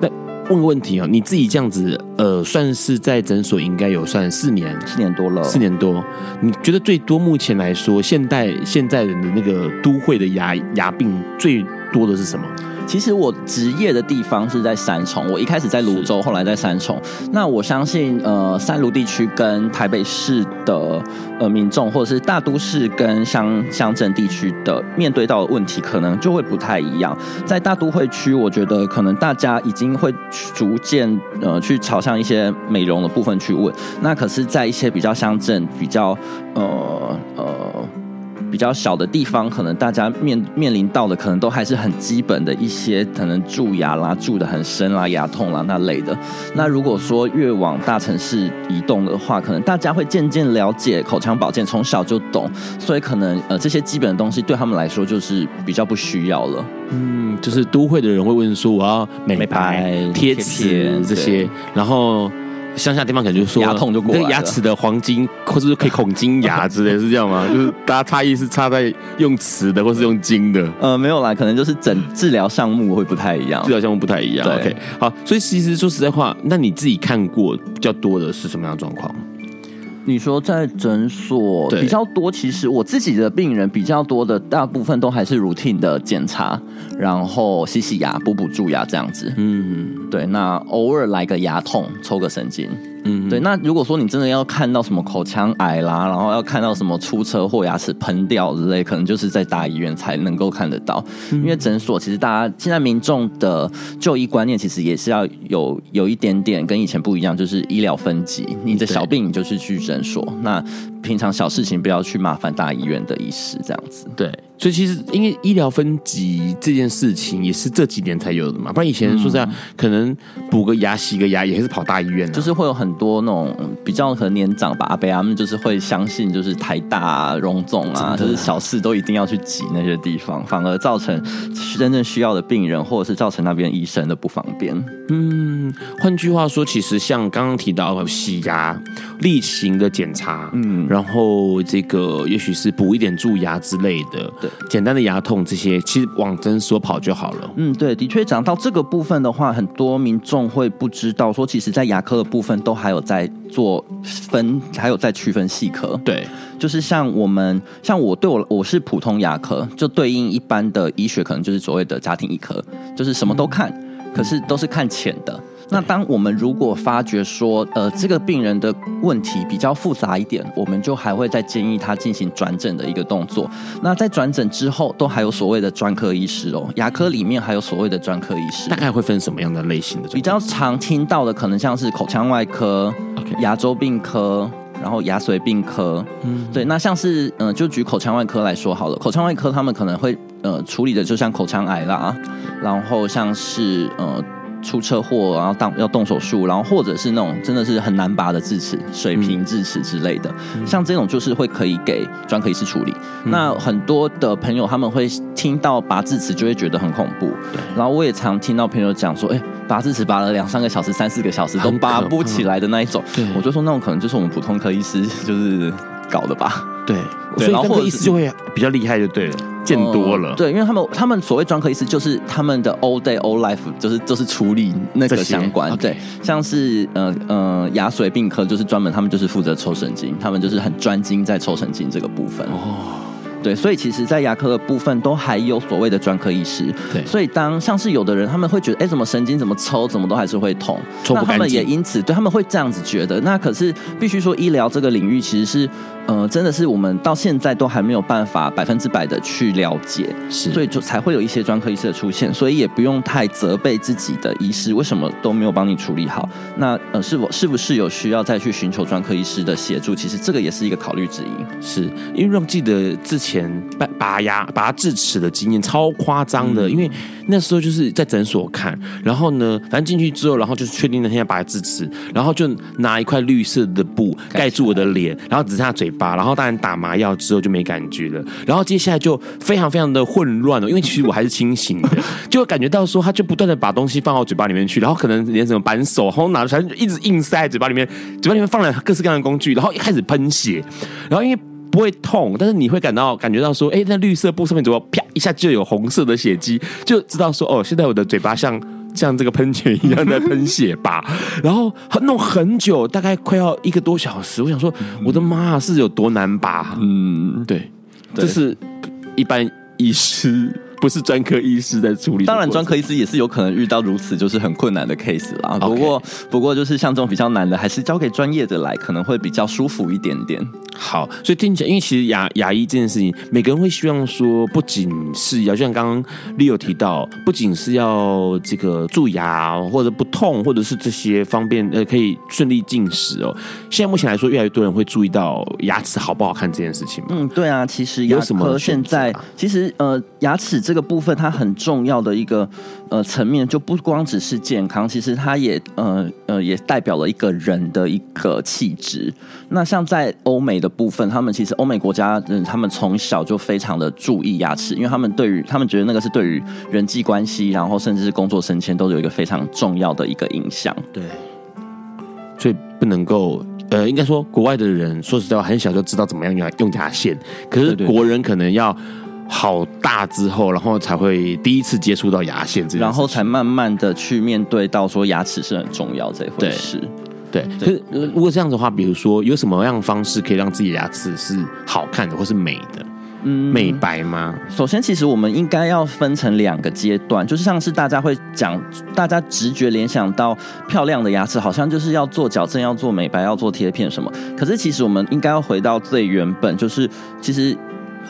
那问个问题啊，你自己这样子，呃，算是在诊所应该有算四年，四年多了，四年多。你觉得最多目前来说，现代现在人的那个都会的牙牙病最多的是什么？其实我职业的地方是在三重，我一开始在泸州，后来在三重。那我相信，呃，三芦地区跟台北市的呃民众，或者是大都市跟乡乡镇地区的面对到的问题，可能就会不太一样。在大都会区，我觉得可能大家已经会逐渐呃去朝向一些美容的部分去问。那可是，在一些比较乡镇、比较呃呃。比较小的地方，可能大家面面临到的，可能都还是很基本的一些，可能蛀牙啦、蛀的很深啦、牙痛啦那类的。那如果说越往大城市移动的话，可能大家会渐渐了解口腔保健，从小就懂，所以可能呃这些基本的东西对他们来说就是比较不需要了。嗯，就是都会的人会问说，我要美白、贴齿这些，然后。乡下地方可能就说牙痛就过来了，牙齿的黄金或者是可以孔金牙之类，是这样吗？就是大家差异是差在用瓷的或是用金的。呃，没有啦，可能就是整治疗项目会不太一样，治疗项目不太一样。OK，好，所以其实说实在话，那你自己看过比较多的是什么样的状况？你说在诊所比较多，其实我自己的病人比较多的，大部分都还是 routine 的检查，然后洗洗牙、补补蛀牙这样子。嗯，对，那偶尔来个牙痛，抽个神经。嗯，对。那如果说你真的要看到什么口腔癌啦，然后要看到什么出车祸、牙齿喷掉之类，可能就是在大医院才能够看得到。因为诊所其实大家现在民众的就医观念其实也是要有有一点点跟以前不一样，就是医疗分级。你的小病你就是去诊所，那平常小事情不要去麻烦大医院的医师这样子。对。所以其实，因为医疗分级这件事情也是这几年才有的嘛，不然以前说实在，可能补个牙、洗个牙也是跑大医院的。就是会有很多那种比较可能年长吧，阿伯他们就是会相信，就是台大啊、荣总啊，就是小事都一定要去挤那些地方，反而造成真正需要的病人，或者是造成那边医生的不方便。嗯，换句话说，其实像刚刚提到洗牙、例行的检查，嗯，然后这个也许是补一点蛀牙之类的，对。简单的牙痛这些，其实往诊所跑就好了。嗯，对，的确讲到这个部分的话，很多民众会不知道，说其实在牙科的部分都还有在做分，还有在区分细科。对，就是像我们，像我对我我是普通牙科，就对应一般的医学，可能就是所谓的家庭医科，就是什么都看，嗯、可是都是看浅的。那当我们如果发觉说，呃，这个病人的问题比较复杂一点，我们就还会再建议他进行转诊的一个动作。那在转诊之后，都还有所谓的专科医师哦，牙科里面还有所谓的专科医师。大概会分什么样的类型的？比较常听到的可能像是口腔外科.牙周病科，然后牙髓病科。嗯，对。那像是嗯、呃，就举口腔外科来说好了，口腔外科他们可能会呃处理的就像口腔癌啦，然后像是呃。出车祸，然后当要动手术，然后或者是那种真的是很难拔的智齿、水平智齿之类的，嗯、像这种就是会可以给专科医师处理。嗯、那很多的朋友他们会听到拔智齿就会觉得很恐怖，对。然后我也常听到朋友讲说，哎，拔智齿拔了两三个小时、三四个小时都拔不起来的那一种，我就说那种可能就是我们普通科医师就是搞的吧，对。所以专科医师就会比较厉害，就对了。见多了，对，因为他们他们所谓专科医师就是他们的 all day all life 就是就是处理那个相关，对，像是呃呃牙髓病科就是专门他们就是负责抽神经，他们就是很专精在抽神经这个部分哦。对，所以其实，在牙科的部分都还有所谓的专科医师。对，所以当像是有的人他们会觉得，哎，怎么神经怎么抽，怎么都还是会痛，抽不。那他们也因此对他们会这样子觉得。那可是必须说，医疗这个领域其实是，呃，真的是我们到现在都还没有办法百分之百的去了解，是，所以就才会有一些专科医师的出现。所以也不用太责备自己的医师为什么都没有帮你处理好。那呃，是否是不是有需要再去寻求专科医师的协助？其实这个也是一个考虑之一。是因为让记得之前。前拔拔牙拔智齿的经验超夸张的，因为那时候就是在诊所看，然后呢，反正进去之后，然后就是确定那天要拔智齿，然后就拿一块绿色的布盖住我的脸，然后只剩下嘴巴，然后当然打麻药之后就没感觉了，然后接下来就非常非常的混乱了，因为其实我还是清醒的，就会感觉到说他就不断的把东西放到嘴巴里面去，然后可能连什么扳手，然后拿出来就一直硬塞在嘴巴里面，嘴巴里面放了各式各样的工具，然后一开始喷血，然后因为。不会痛，但是你会感到感觉到说，哎，那绿色布上面怎么啪一下就有红色的血迹，就知道说，哦，现在我的嘴巴像像这个喷泉一样在喷血吧。然后弄很久，大概快要一个多小时。我想说，我的妈，是有多难拔？嗯，对，这是一般医师。不是专科医师在处理，当然专科医师也是有可能遇到如此就是很困难的 case 啦。不过，不过就是像这种比较难的，还是交给专业的来，可能会比较舒服一点点。好，所以听起来，因为其实牙牙医这件事情，每个人会希望说，不仅是要像刚刚 Leo 提到，不仅是要这个蛀牙或者不痛，或者是这些方便呃可以顺利进食哦。现在目前来说，越来越多人会注意到牙齿好不好看这件事情。嗯，对啊，其实牙科现在其实呃牙齿。这个部分它很重要的一个呃层面，就不光只是健康，其实它也呃呃也代表了一个人的一个气质。那像在欧美的部分，他们其实欧美国家人，他们从小就非常的注意牙齿，因为他们对于他们觉得那个是对于人际关系，然后甚至是工作升迁都有一个非常重要的一个影响。对，所以不能够呃，应该说国外的人说实在话，很小就知道怎么样用用牙线，可是国人可能要。好大之后，然后才会第一次接触到牙线这，然后才慢慢的去面对到说牙齿是很重要这一回事。对，对。可是如果这样子的话，比如说有什么样的方式可以让自己的牙齿是好看的或是美的？嗯，美白吗？首先，其实我们应该要分成两个阶段，就是像是大家会讲，大家直觉联想到漂亮的牙齿，好像就是要做矫正、要做美白、要做贴片什么。可是其实我们应该要回到最原本，就是其实。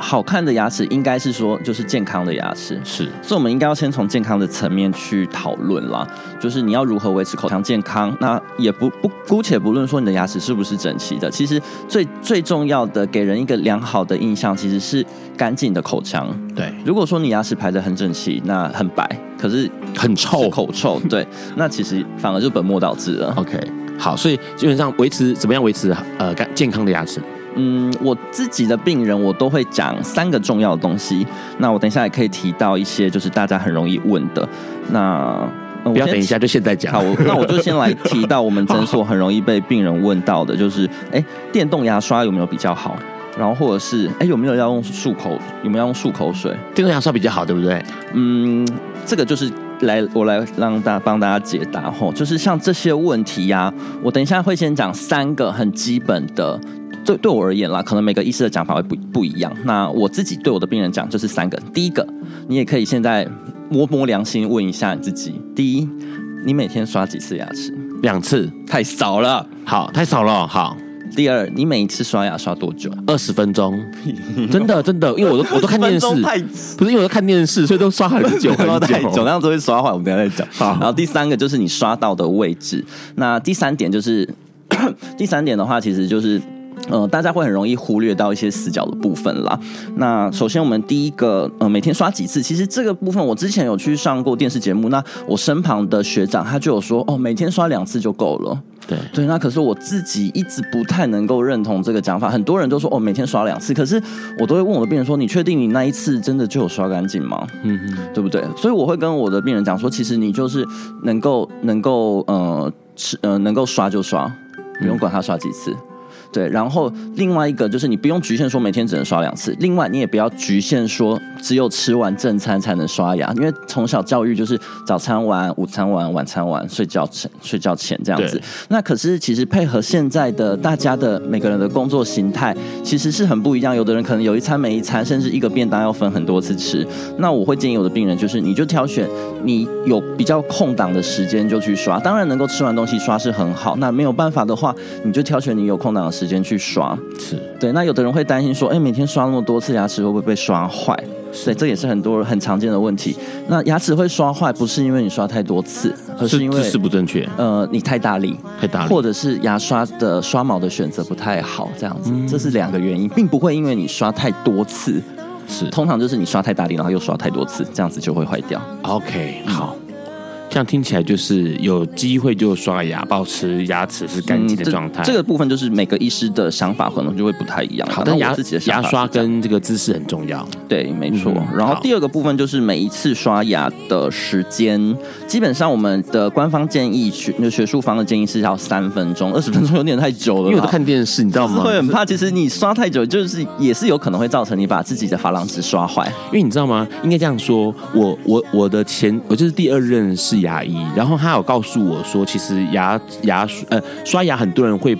好看的牙齿应该是说，就是健康的牙齿，是，所以我们应该要先从健康的层面去讨论啦。就是你要如何维持口腔健康，那也不不姑且不论说你的牙齿是不是整齐的，其实最最重要的给人一个良好的印象，其实是干净的口腔。对，如果说你牙齿排的很整齐，那很白，可是很臭，口臭，对，那其实反而就本末倒置了。OK，好，所以基本上维持怎么样维持呃干健康的牙齿？嗯，我自己的病人我都会讲三个重要的东西。那我等一下也可以提到一些，就是大家很容易问的。那不要等一下，就现在讲。好，那我就先来 提到我们诊所很容易被病人问到的，就是哎，电动牙刷有没有比较好？然后或者是哎，有没有要用漱口？有没有要用漱口水？电动牙刷比较好，对不对？嗯，这个就是来我来让大家帮大家解答吼，就是像这些问题呀、啊，我等一下会先讲三个很基本的。对对我而言啦，可能每个医师的讲法会不不一样。那我自己对我的病人讲就是三个。第一个，你也可以现在摸摸良心问一下你自己：第一，你每天刷几次牙齿？两次，太少了。好，太少了。好。第二，你每一次刷牙刷多久？二十分钟。真的真的，因为我都我都看电视，不是因为我都看电视，所以都刷很久 很久。太久，那样子会刷坏。我们等下再讲。好。然后第三个就是你刷到的位置。那第三点就是，第三点的话，其实就是。呃，大家会很容易忽略到一些死角的部分啦。那首先，我们第一个，呃，每天刷几次？其实这个部分，我之前有去上过电视节目。那我身旁的学长他就有说，哦，每天刷两次就够了。对对，那可是我自己一直不太能够认同这个讲法。很多人都说，哦，每天刷两次，可是我都会问我的病人说，你确定你那一次真的就有刷干净吗？嗯嗯，对不对？所以我会跟我的病人讲说，其实你就是能够能够呃吃呃能够刷就刷，不用管他刷几次。对，然后另外一个就是你不用局限说每天只能刷两次，另外你也不要局限说只有吃完正餐才能刷牙，因为从小教育就是早餐完、午餐完、晚餐完、睡觉前、睡觉前这样子。那可是其实配合现在的大家的每个人的工作形态，其实是很不一样。有的人可能有一餐没一餐，甚至一个便当要分很多次吃。那我会建议我的病人就是，你就挑选你有比较空档的时间就去刷，当然能够吃完东西刷是很好。那没有办法的话，你就挑选你有空档的时间去刷，是对。那有的人会担心说，哎，每天刷那么多次，牙齿会不会被刷坏？对，这也是很多很常见的问题。那牙齿会刷坏，不是因为你刷太多次，而是因为姿势不正确。呃，你太大力，太大力，或者是牙刷的刷毛的选择不太好，这样子，嗯、这是两个原因，并不会因为你刷太多次。是，通常就是你刷太大力，然后又刷太多次，这样子就会坏掉。OK，好。这样听起来就是有机会就刷牙，保持牙齿是干净的状态。嗯这。这个部分就是每个医师的想法可能就会不太一样。好的，牙自己的牙刷跟这个姿势很重要。对，没错。嗯、然后第二个部分就是每一次刷牙的时间，基本上我们的官方建议学学术方的建议是要三分钟，二十分钟有点太久了。因为我在看电视，你知道吗？会很怕。其实你刷太久，就是也是有可能会造成你把自己的珐琅质刷坏。因为你知道吗？应该这样说，我我我的前我就是第二任是牙医，然后他有告诉我说，其实牙牙呃刷牙很多人会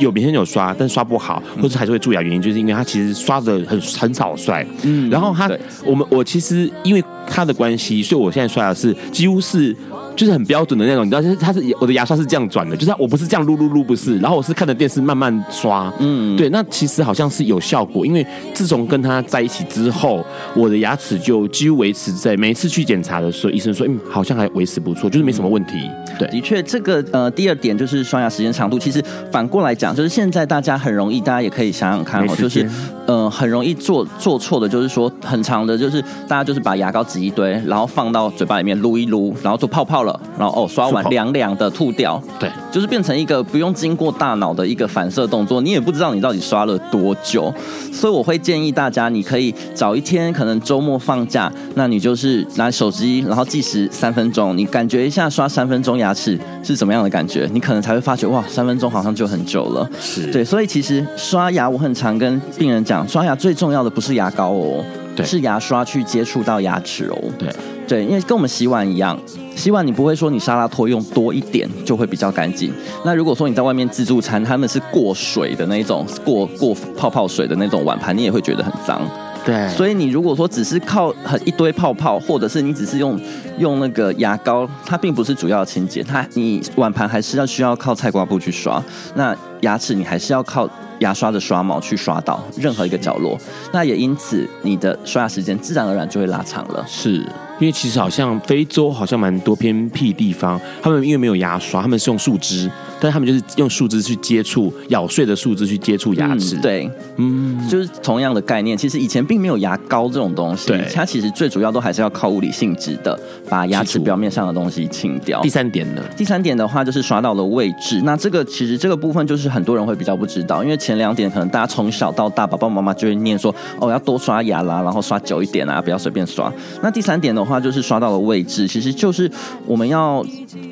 有每天有刷，但刷不好，或者还是会蛀牙，原因就是因为他其实刷的很很草率。嗯，然后他我们我其实因为他的关系，所以我现在刷牙是几乎是。就是很标准的那种，你知道，就是它是我的牙刷是这样转的，就是我不是这样撸撸撸，不是，然后我是看着电视慢慢刷，嗯，对，那其实好像是有效果，因为自从跟他在一起之后，我的牙齿就几乎维持在每一次去检查的时候，医生说，嗯，好像还维持不错，就是没什么问题。对，的确，这个呃，第二点就是刷牙时间长度，其实反过来讲，就是现在大家很容易，大家也可以想想看哦，就是呃，很容易做做错的，就是说很长的，就是大家就是把牙膏挤一堆，然后放到嘴巴里面撸一撸，然后做泡泡。了，然后哦，刷完凉凉的吐掉，对，就是变成一个不用经过大脑的一个反射动作，你也不知道你到底刷了多久，所以我会建议大家，你可以找一天，可能周末放假，那你就是拿手机，然后计时三分钟，你感觉一下刷三分钟牙齿是怎么样的感觉，你可能才会发觉哇，三分钟好像就很久了，是。对，所以其实刷牙我很常跟病人讲，刷牙最重要的不是牙膏哦，对，是牙刷去接触到牙齿哦，对。对，因为跟我们洗碗一样，洗碗你不会说你沙拉托用多一点就会比较干净。那如果说你在外面自助餐，他们是过水的那种，过过泡泡水的那种碗盘，你也会觉得很脏。对，所以你如果说只是靠很一堆泡泡，或者是你只是用用那个牙膏，它并不是主要清洁，它你碗盘还是要需要靠菜瓜布去刷。那牙齿你还是要靠牙刷的刷毛去刷到任何一个角落。那也因此你的刷牙时间自然而然就会拉长了。是。因为其实好像非洲好像蛮多偏僻地方，他们因为没有牙刷，他们是用树枝，但他们就是用树枝去接触咬碎的树枝去接触牙齿。嗯，对，嗯，就是同样的概念。其实以前并没有牙膏这种东西，对，它其实最主要都还是要靠物理性质的，把牙齿表面上的东西清掉。第三点呢？第三点的话就是刷到的位置。那这个其实这个部分就是很多人会比较不知道，因为前两点可能大家从小到大，爸爸妈妈就会念说，哦，要多刷牙啦，然后刷久一点啊，不要随便刷。那第三点的话就是刷到的位置，其实就是我们要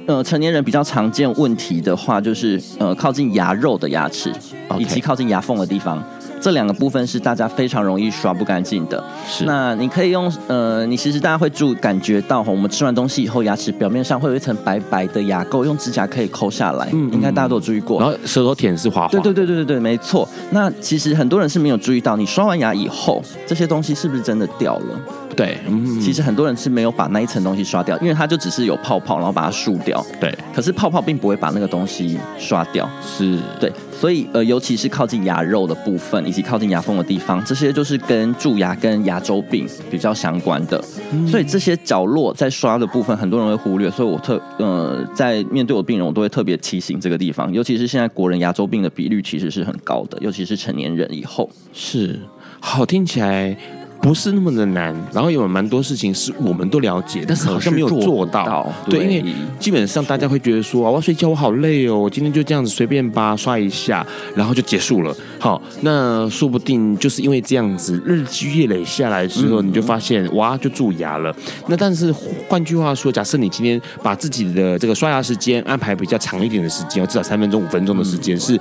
呃成年人比较常见问题的话，就是呃靠近牙肉的牙齿.以及靠近牙缝的地方。这两个部分是大家非常容易刷不干净的。是，那你可以用呃，你其实大家会注感觉到，我们吃完东西以后，牙齿表面上会有一层白白的牙垢，用指甲可以抠下来。嗯，应该大家都有注意过。然后舌头舔是滑滑。对对对对对对，没错。那其实很多人是没有注意到，你刷完牙以后，这些东西是不是真的掉了？对，嗯，其实很多人是没有把那一层东西刷掉，因为它就只是有泡泡，然后把它漱掉。对，可是泡泡并不会把那个东西刷掉。是，对，所以呃，尤其是靠近牙肉的部分，以及靠近牙缝的地方，这些就是跟蛀牙跟牙周病比较相关的。嗯，所以这些角落在刷的部分，很多人会忽略。所以我特呃，在面对我的病人，我都会特别提醒这个地方。尤其是现在国人牙周病的比率其实是很高的，尤其是成年人以后。是，好，听起来。不是那么的难，然后有蛮多事情是我们都了解，但是好像没有做到。到对，对，因为基本上大家会觉得说，我要睡觉，我好累哦，我今天就这样子随便吧，刷一下，然后就结束了。好，那说不定就是因为这样子日积月累下来之后，你就发现哇，就蛀牙了。那但是换句话说，假设你今天把自己的这个刷牙时间安排比较长一点的时间，至少三分钟、五分钟的时间是。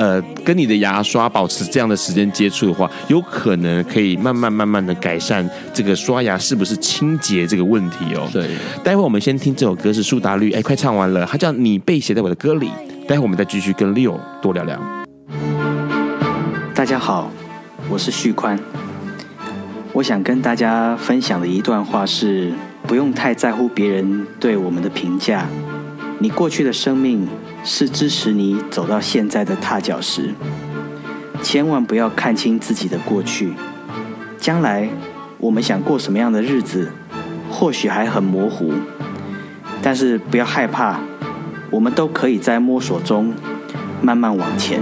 呃，跟你的牙刷保持这样的时间接触的话，有可能可以慢慢慢慢的改善这个刷牙是不是清洁这个问题哦。对，待会我们先听这首歌是苏打绿，哎，快唱完了，它叫你被写在我的歌里。待会我们再继续跟 Leo 多聊聊。大家好，我是旭宽，我想跟大家分享的一段话是：不用太在乎别人对我们的评价，你过去的生命。是支持你走到现在的踏脚石，千万不要看清自己的过去。将来我们想过什么样的日子，或许还很模糊，但是不要害怕，我们都可以在摸索中慢慢往前。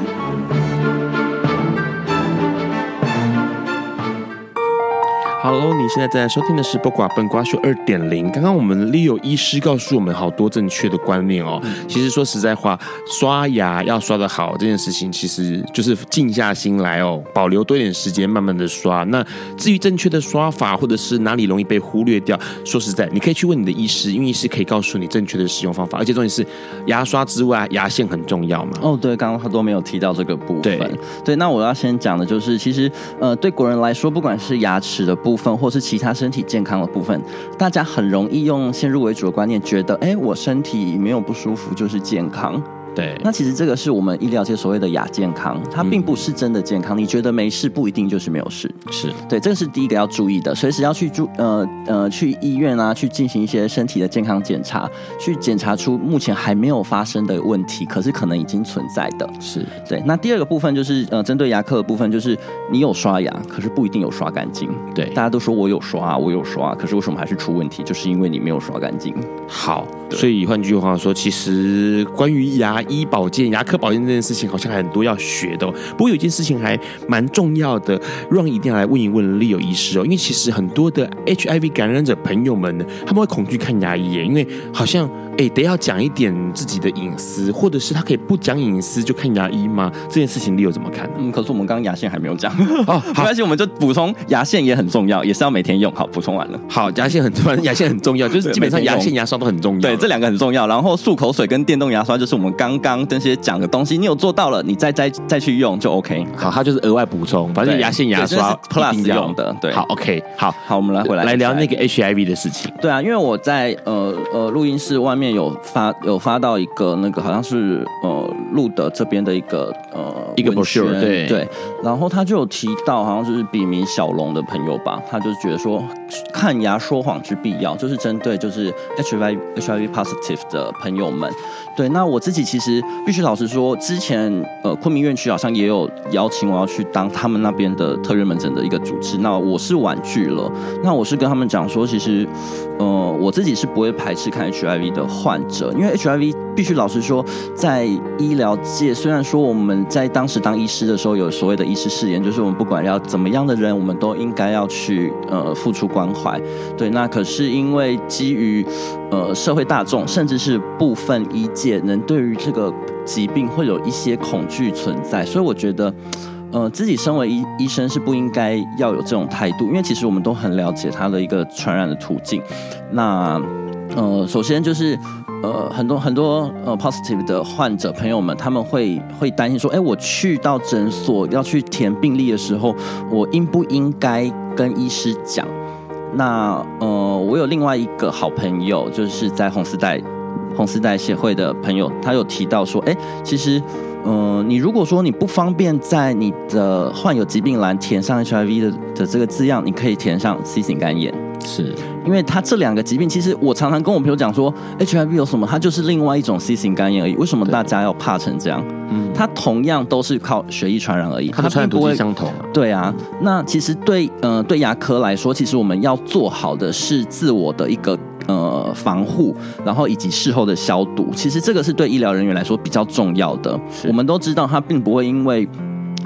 Hello，你现在在收听的是《八卦笨瓜秀》二点零。刚刚我们 Leo 医师告诉我们好多正确的观念哦。嗯、其实说实在话，刷牙要刷的好这件事情，其实就是静下心来哦，保留多一点时间，慢慢的刷。那至于正确的刷法，或者是哪里容易被忽略掉，说实在，你可以去问你的医师，因为医师可以告诉你正确的使用方法。而且重点是，牙刷之外，牙线很重要嘛。哦，对，刚刚他都没有提到这个部分。对，对，那我要先讲的就是，其实呃，对国人来说，不管是牙齿的部部分，或是其他身体健康的部分，大家很容易用先入为主的观念，觉得，哎，我身体没有不舒服就是健康。对，那其实这个是我们医疗界所谓的亚健康，它并不是真的健康。嗯、你觉得没事，不一定就是没有事。是对，这个是第一个要注意的，随时要去注呃呃去医院啊，去进行一些身体的健康检查，去检查出目前还没有发生的问题，可是可能已经存在的。是对。那第二个部分就是呃，针对牙科的部分，就是你有刷牙，可是不一定有刷干净。对，大家都说我有刷，我有刷，可是为什么还是出问题？就是因为你没有刷干净。好，所以换句话说，其实关于牙医保健、牙科保健这件事情，好像还很多要学的哦。不过有一件事情还蛮重要的，让一定要来问一问 Leo 医师哦。因为其实很多的 HIV 感染者朋友们呢，他们会恐惧看牙医耶，因为好像。哎，得要讲一点自己的隐私，或者是他可以不讲隐私就看牙医吗？这件事情你有怎么看呢？嗯，可是我们刚刚牙线还没有讲 哦，没关系，我们就补充牙线也很重要，也是要每天用。好，补充完了。好，牙线很重要，牙线很重要，就是基本上牙线、牙刷都很重要。对，这两个很重要。然后漱口水跟电动牙刷就是我们刚刚这些讲的东西，你有做到了，你再再再去用就 OK。好，它就是额外补充，反正牙线、牙刷 Plus 用的。对，好，OK，好好，我们来回来来聊那个 HIV 的事情。对啊，因为我在呃呃录音室外面有发。有发到一个那个好像是呃路德这边的一个呃一个 brochure 对对，然后他就有提到好像就是笔名小龙的朋友吧，他就觉得说看牙说谎之必要，就是针对就是 HIV HIV positive 的朋友们。对，那我自己其实必须老实说，之前呃昆明院区好像也有邀请我要去当他们那边的特约门诊的一个主治，那我是婉拒了。那我是跟他们讲说，其实呃我自己是不会排斥看 HIV 的患者，因为。HIV 必须老实说，在医疗界，虽然说我们在当时当医师的时候有所谓的医师誓言，就是我们不管要怎么样的人，我们都应该要去呃付出关怀。对，那可是因为基于呃社会大众，甚至是部分医界人对于这个疾病会有一些恐惧存在，所以我觉得呃自己身为医医生是不应该要有这种态度，因为其实我们都很了解它的一个传染的途径。那呃，首先就是。呃，很多很多呃，positive 的患者朋友们，他们会会担心说，哎，我去到诊所要去填病历的时候，我应不应该跟医师讲？那呃，我有另外一个好朋友，就是在红丝带红丝带协会的朋友，他有提到说，哎，其实，呃，你如果说你不方便在你的患有疾病栏填上 HIV 的的这个字样，你可以填上 C 型肝炎。是，因为他这两个疾病，其实我常常跟我朋友讲说，HIV 有什么？它就是另外一种 C 型肝炎而已。为什么大家要怕成这样？嗯，它同样都是靠血液传染而已，它传染途径相同啊。对啊，那其实对呃对牙科来说，其实我们要做好的是自我的一个呃防护，然后以及事后的消毒。其实这个是对医疗人员来说比较重要的。我们都知道，它并不会因为。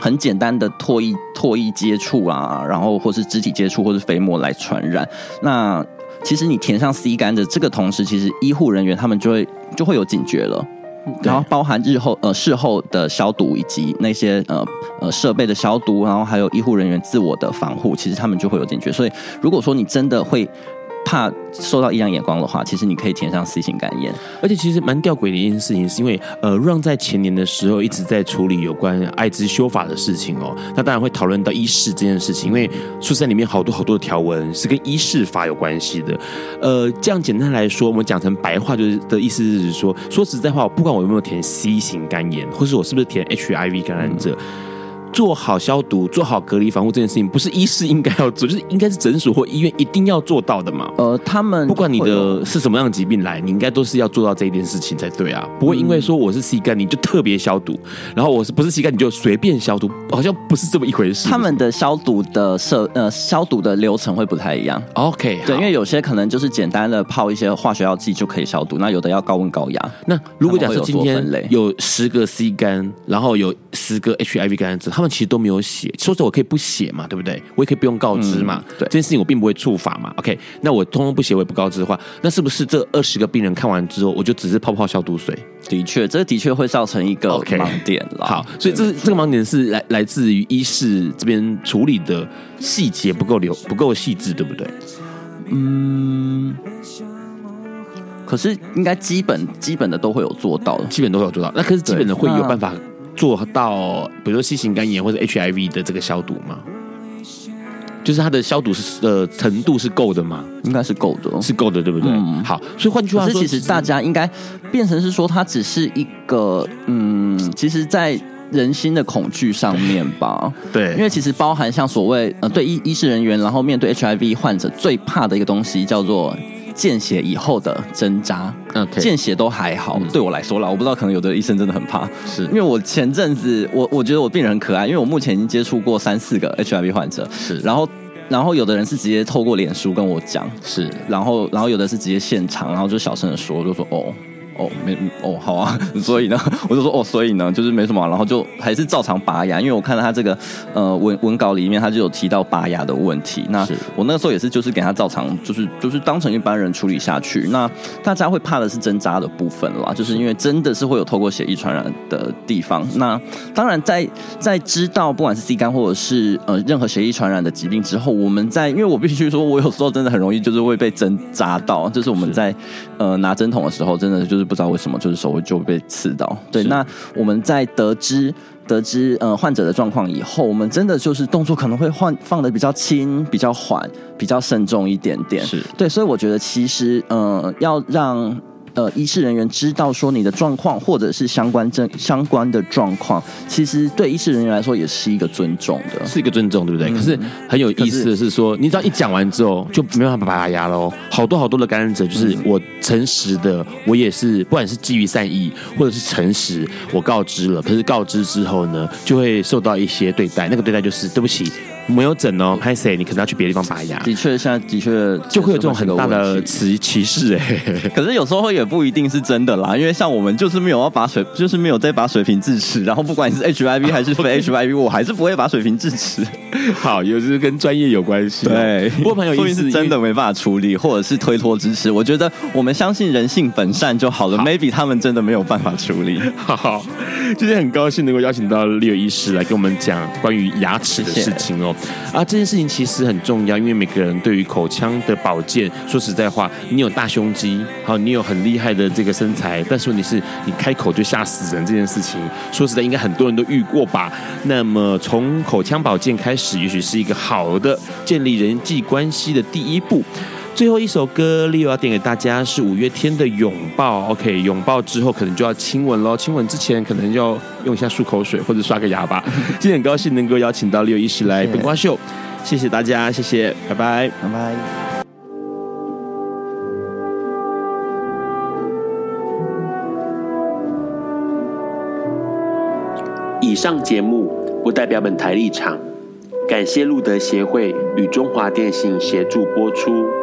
很简单的唾液唾液接触啊，然后或是肢体接触或是飞沫来传染。那其实你填上 C 杆的这个同时，其实医护人员他们就会就会有警觉了。然后包含日后呃事后的消毒以及那些呃呃设备的消毒，然后还有医护人员自我的防护，其实他们就会有警觉。所以如果说你真的会。怕受到异样眼光的话，其实你可以填上 C 型肝炎。而且其实蛮吊诡的一件事情，是因为呃，Ron 在前年的时候一直在处理有关艾滋修法的事情哦。那当然会讨论到医事这件事情，因为说实在里面好多好多的条文是跟医事法有关系的。呃，这样简单来说，我们讲成白话就是的意思是说，说实在话，不管我有没有填 C 型肝炎，或是我是不是填 HIV 感染者。做好消毒、做好隔离防护这件事情，不是医师应该要做，就是应该是诊所或医院一定要做到的嘛。呃，他们不管你的是什么样的疾病来，你应该都是要做到这一件事情才对啊。不会因为说我是 C 肝，你就特别消毒，然后我是不是膝盖，你就随便消毒，好像不是这么一回事。他们的消毒的设呃消毒的流程会不太一样。OK，对，因为有些可能就是简单的泡一些化学药剂就可以消毒，那有的要高温高压。那如果假设今天有十个 C 肝，然后有十个 HIV 感染者，他他们其实都没有写。说实话，我可以不写嘛，对不对？我也可以不用告知嘛。嗯、对，这件事情我并不会触法嘛。OK，那我通通不写，我也不告知的话，那是不是这二十个病人看完之后，我就只是泡泡消毒水？的确，这的确会造成一个盲点了。Okay, 好，所以这是这个盲点是来来自于医师这边处理的细节不够流不够细致，对不对？嗯。可是应该基本基本的都会有做到的，基本都会有做到。那可是基本的会有办法做到，比如说 C 型肝炎或者 HIV 的这个消毒吗？就是它的消毒是呃程度是够的吗？应该是够的，是够的，对不对？嗯、好，所以换句话说，其实大家应该变成是说，它只是一个嗯，其实，在人心的恐惧上面吧。对，因为其实包含像所谓呃，对医医事人员，然后面对 HIV 患者最怕的一个东西叫做。见血以后的针扎.见血都还好，嗯。对我来说啦，我不知道，可能有的医生真的很怕，是。因为我前阵子，我我觉得我病人很可爱，因为我目前已经接触过三四个 HIV 患者，是，然后然后有的人是直接透过脸书跟我讲，是，然后然后有的是直接现场，然后就小声的说，就说哦。哦，没哦，好啊，所以呢，我就说哦，所以呢，就是没什么，然后就还是照常拔牙，因为我看到他这个呃文文稿里面，他就有提到拔牙的问题。那我那个时候也是，就是给他照常，就是就是当成一般人处理下去。那大家会怕的是针扎的部分啦，就是因为真的是会有透过血液传染的地方。那当然在在知道不管是 C 肝或者是呃任何血液传染的疾病之后，我们在因为我必须说，我有时候真的很容易就是会被针扎到，就是我们在呃拿针筒的时候，真的就是。不知道为什么，就是手会就会被刺到。对，那我们在得知得知呃患者的状况以后，我们真的就是动作可能会换放的比较轻、比较缓、比较慎重一点点。是对，所以我觉得其实呃要让。呃，医事人员知道说你的状况，或者是相关症相关的状况，其实对医事人员来说也是一个尊重的，是一个尊重，对不对？嗯、可是很有意思的是说，你只要一讲完之后，就没办法拔牙喽。好多好多的感染者，就是我诚实的，我也是，不管是基于善意，或者是诚实，我告知了。可是告知之后呢，就会受到一些对待，那个对待就是对不起。没有整哦，拍谁，你可能要去别的地方拔牙。的确，现在的确就会有这种很大的歧歧视哎。可是有时候也不一定是真的啦，因为像我们就是没有要拔水，就是没有在拔水平智齿，然后不管你是 HIV 还是非 HIV，我还是不会拔水平智齿。好，有是跟专业有关系。对，不过朋友意思是真的没办法处理，或者是推脱支持。我觉得我们相信人性本善就好了。好 Maybe 他们真的没有办法处理。好，好，今天很高兴能够邀请到 Leo 医师来跟我们讲关于牙齿的事情哦。啊，这件事情其实很重要，因为每个人对于口腔的保健，说实在话，你有大胸肌，好，你有很厉害的这个身材，但是问题是，你开口就吓死人这件事情，说实在，应该很多人都遇过吧？那么从口腔保健开始，也许是一个好的建立人际关系的第一步。最后一首歌，Leo 要点给大家是五月天的《拥抱》。OK，拥抱之后可能就要亲吻喽，亲吻之前可能要用一下漱口水或者刷个牙吧。今天很高兴能够邀请到 Leo 医师来本瓜秀，谢谢大家，谢谢，拜拜，拜拜。以上节目不代表本台立场。感谢路德协会与中华电信协助播出。